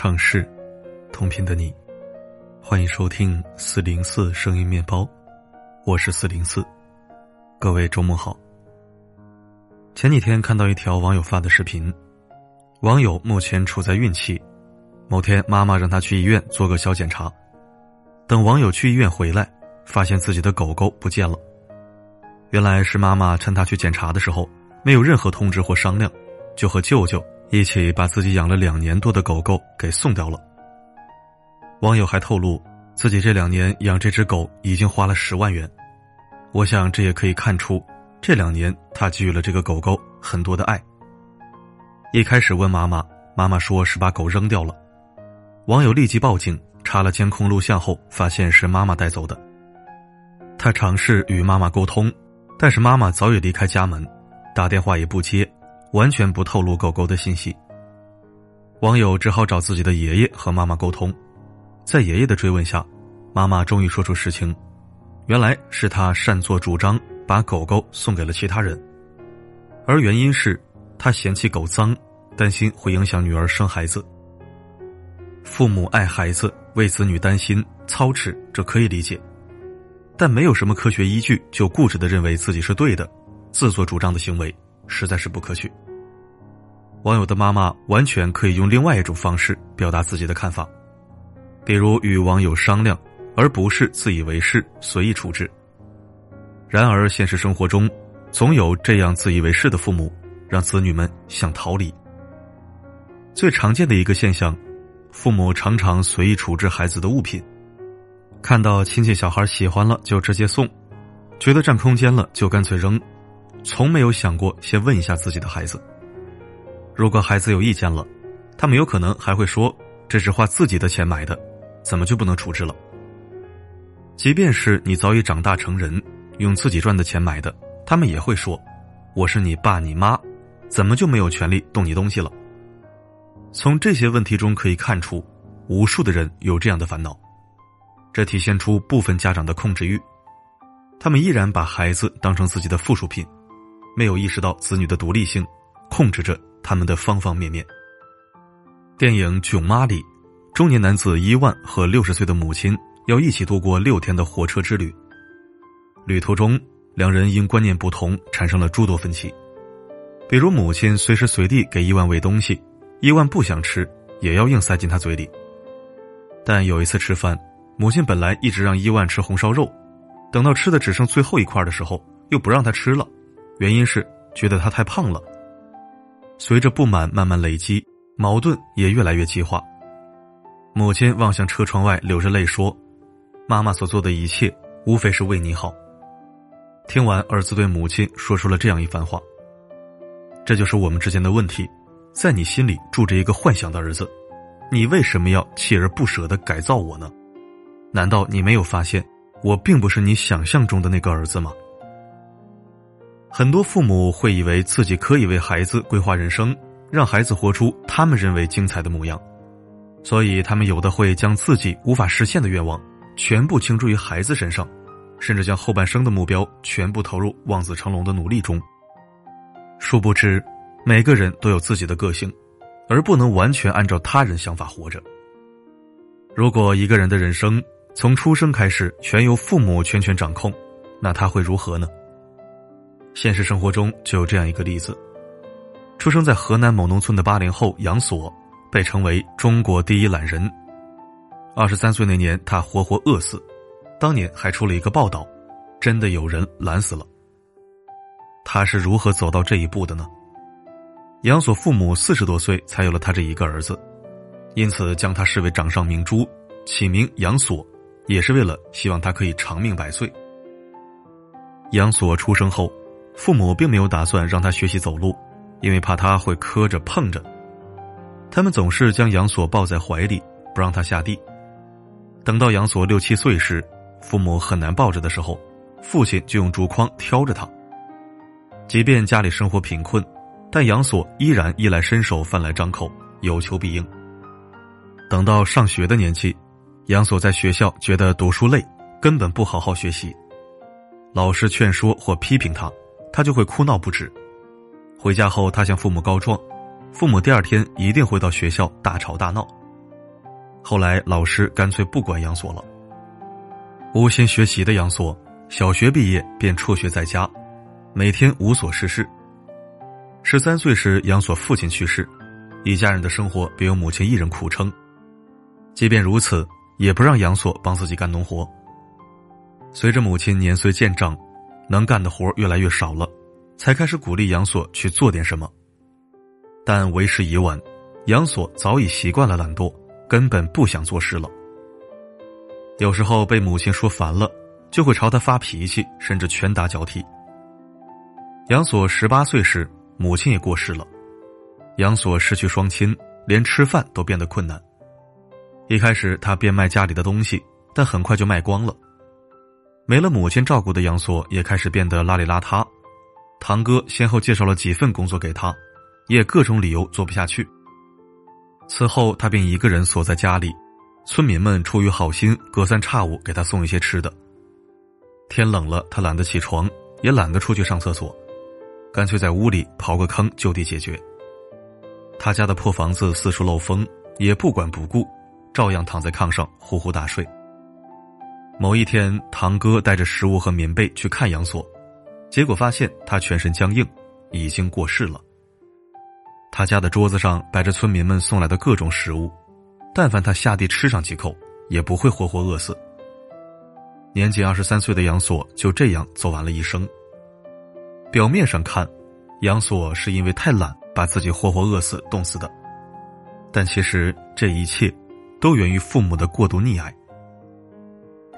畅事，同频的你，欢迎收听四零四声音面包，我是四零四，各位周末好。前几天看到一条网友发的视频，网友目前处在孕期，某天妈妈让他去医院做个小检查，等网友去医院回来，发现自己的狗狗不见了。原来是妈妈趁他去检查的时候，没有任何通知或商量，就和舅舅。一起把自己养了两年多的狗狗给送掉了。网友还透露，自己这两年养这只狗已经花了十万元。我想这也可以看出，这两年他给予了这个狗狗很多的爱。一开始问妈妈，妈妈说是把狗扔掉了。网友立即报警，查了监控录像后，发现是妈妈带走的。他尝试与妈妈沟通，但是妈妈早已离开家门，打电话也不接。完全不透露狗狗的信息。网友只好找自己的爷爷和妈妈沟通，在爷爷的追问下，妈妈终于说出实情：原来是他擅作主张把狗狗送给了其他人，而原因是他嫌弃狗脏，担心会影响女儿生孩子。父母爱孩子，为子女担心操持，这可以理解，但没有什么科学依据就固执的认为自己是对的，自作主张的行为。实在是不可取。网友的妈妈完全可以用另外一种方式表达自己的看法，比如与网友商量，而不是自以为是随意处置。然而，现实生活中，总有这样自以为是的父母，让子女们想逃离。最常见的一个现象，父母常常随意处置孩子的物品，看到亲戚小孩喜欢了就直接送，觉得占空间了就干脆扔。从没有想过先问一下自己的孩子。如果孩子有意见了，他们有可能还会说：“这是花自己的钱买的，怎么就不能处置了？”即便是你早已长大成人，用自己赚的钱买的，他们也会说：“我是你爸你妈，怎么就没有权利动你东西了？”从这些问题中可以看出，无数的人有这样的烦恼，这体现出部分家长的控制欲，他们依然把孩子当成自己的附属品。没有意识到子女的独立性，控制着他们的方方面面。电影《囧妈》里，中年男子伊万和六十岁的母亲要一起度过六天的火车之旅。旅途中，两人因观念不同产生了诸多分歧。比如，母亲随时随地给伊万喂东西，伊万不想吃，也要硬塞进他嘴里。但有一次吃饭，母亲本来一直让伊万吃红烧肉，等到吃的只剩最后一块的时候，又不让他吃了。原因是觉得他太胖了。随着不满慢慢累积，矛盾也越来越激化。母亲望向车窗外，流着泪说：“妈妈所做的一切，无非是为你好。”听完，儿子对母亲说出了这样一番话：“这就是我们之间的问题，在你心里住着一个幻想的儿子，你为什么要锲而不舍的改造我呢？难道你没有发现，我并不是你想象中的那个儿子吗？”很多父母会以为自己可以为孩子规划人生，让孩子活出他们认为精彩的模样，所以他们有的会将自己无法实现的愿望全部倾注于孩子身上，甚至将后半生的目标全部投入望子成龙的努力中。殊不知，每个人都有自己的个性，而不能完全按照他人想法活着。如果一个人的人生从出生开始全由父母全权掌控，那他会如何呢？现实生活中就有这样一个例子：出生在河南某农村的八零后杨锁，被称为“中国第一懒人”。二十三岁那年，他活活饿死。当年还出了一个报道：“真的有人懒死了。”他是如何走到这一步的呢？杨锁父母四十多岁才有了他这一个儿子，因此将他视为掌上明珠，起名杨锁，也是为了希望他可以长命百岁。杨锁出生后。父母并没有打算让他学习走路，因为怕他会磕着碰着。他们总是将杨锁抱在怀里，不让他下地。等到杨锁六七岁时，父母很难抱着的时候，父亲就用竹筐挑着他。即便家里生活贫困，但杨锁依然衣来伸手、饭来张口，有求必应。等到上学的年纪，杨锁在学校觉得读书累，根本不好好学习，老师劝说或批评他。他就会哭闹不止，回家后他向父母告状，父母第二天一定会到学校大吵大闹，后来老师干脆不管杨锁了。无心学习的杨锁，小学毕业便辍学在家，每天无所事事。十三岁时，杨锁父亲去世，一家人的生活便由母亲一人苦撑。即便如此，也不让杨锁帮自己干农活。随着母亲年岁渐长，能干的活越来越少了，才开始鼓励杨锁去做点什么。但为时已晚，杨锁早已习惯了懒惰，根本不想做事了。有时候被母亲说烦了，就会朝他发脾气，甚至拳打脚踢。杨锁十八岁时。母亲也过世了，杨锁失去双亲，连吃饭都变得困难。一开始他变卖家里的东西，但很快就卖光了。没了母亲照顾的杨锁也开始变得邋里邋遢。堂哥先后介绍了几份工作给他，也各种理由做不下去。此后他便一个人锁在家里，村民们出于好心，隔三差五给他送一些吃的。天冷了，他懒得起床，也懒得出去上厕所。干脆在屋里刨个坑就地解决。他家的破房子四处漏风，也不管不顾，照样躺在炕上呼呼大睡。某一天，堂哥带着食物和棉被去看杨锁，结果发现他全身僵硬，已经过世了。他家的桌子上摆着村民们送来的各种食物，但凡他下地吃上几口，也不会活活饿死。年仅二十三岁的杨锁就这样走完了一生。表面上看，杨锁是因为太懒把自己活活饿死、冻死的，但其实这一切都源于父母的过度溺爱。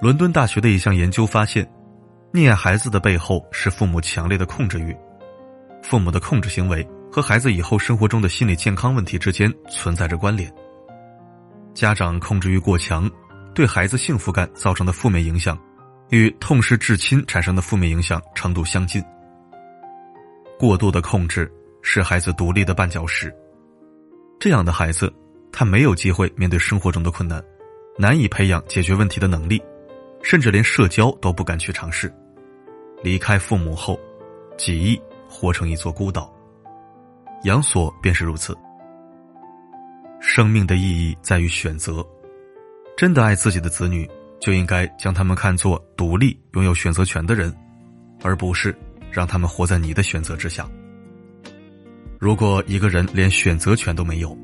伦敦大学的一项研究发现，溺爱孩子的背后是父母强烈的控制欲，父母的控制行为和孩子以后生活中的心理健康问题之间存在着关联。家长控制欲过强，对孩子幸福感造成的负面影响，与痛失至亲产生的负面影响程度相近。过度的控制是孩子独立的绊脚石。这样的孩子，他没有机会面对生活中的困难，难以培养解决问题的能力，甚至连社交都不敢去尝试。离开父母后，几亿活成一座孤岛。杨锁便是如此。生命的意义在于选择，真的爱自己的子女，就应该将他们看作独立、拥有选择权的人，而不是。让他们活在你的选择之下。如果一个人连选择权都没有，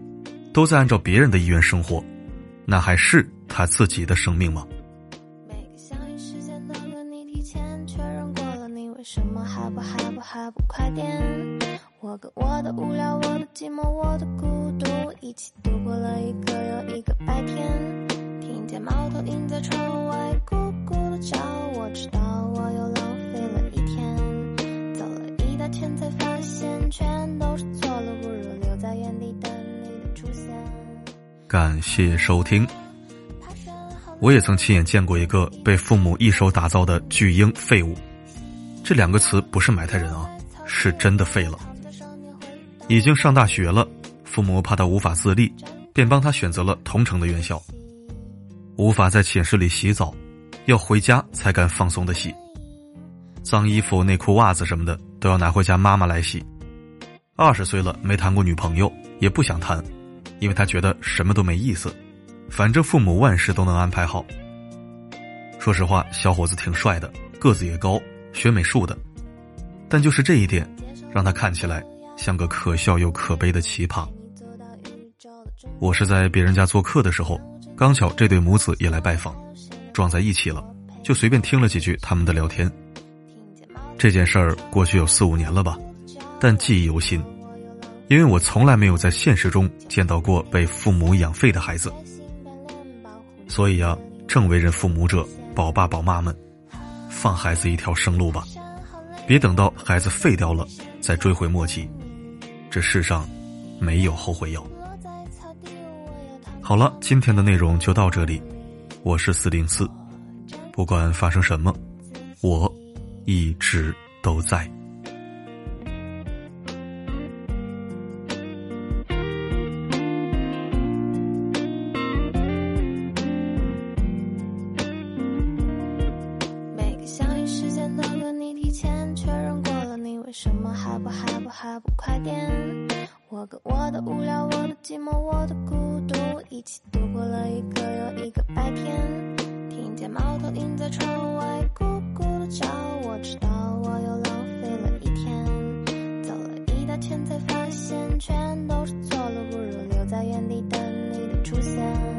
都在按照别人的意愿生活，那还是他自己的生命吗？不快点我跟我的无聊，我的寂寞，我的孤独，一起度过了一个又一个白天。听见猫头鹰在窗外咕咕的叫，我知道我又浪费了一天。走了一大圈才发现全都是错了，不如留在原地等你的出现。感谢收听。我也曾亲眼见过一个被父母一手打造的巨婴废物，这两个词不是埋汰人啊，是真的废了。已经上大学了，父母怕他无法自立，便帮他选择了同城的院校。无法在寝室里洗澡，要回家才敢放松的洗。脏衣服、内裤、袜子什么的都要拿回家妈妈来洗。二十岁了没谈过女朋友，也不想谈，因为他觉得什么都没意思，反正父母万事都能安排好。说实话，小伙子挺帅的，个子也高，学美术的，但就是这一点，让他看起来像个可笑又可悲的奇葩。我是在别人家做客的时候，刚巧这对母子也来拜访，撞在一起了，就随便听了几句他们的聊天。这件事儿过去有四五年了吧，但记忆犹新，因为我从来没有在现实中见到过被父母养废的孩子。所以啊，正为人父母者，宝爸宝妈们，放孩子一条生路吧，别等到孩子废掉了再追悔莫及。这世上没有后悔药。好了，今天的内容就到这里，我是四零四，不管发生什么，我。一直都在。什么还不还不还不快点？我跟我的无聊，我的寂寞，我的孤独，一起度过。了一个又一个白天，听见猫头鹰在窗外咕咕的叫，我知道我又浪费了一天，走了一大圈才发现全都是错了，不如留在原地等你的出现。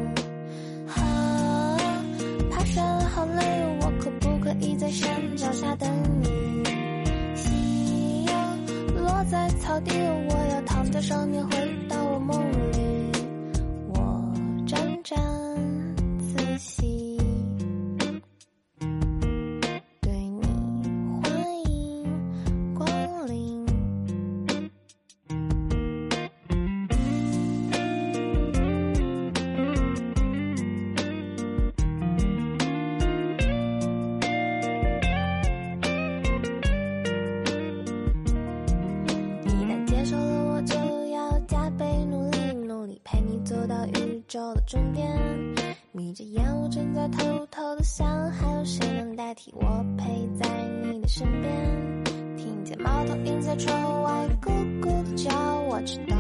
到底，我要躺在上面回到我梦里。偷偷的想，还有谁能代替我陪在你的身边？听见猫头鹰在窗外咕咕的叫，我知道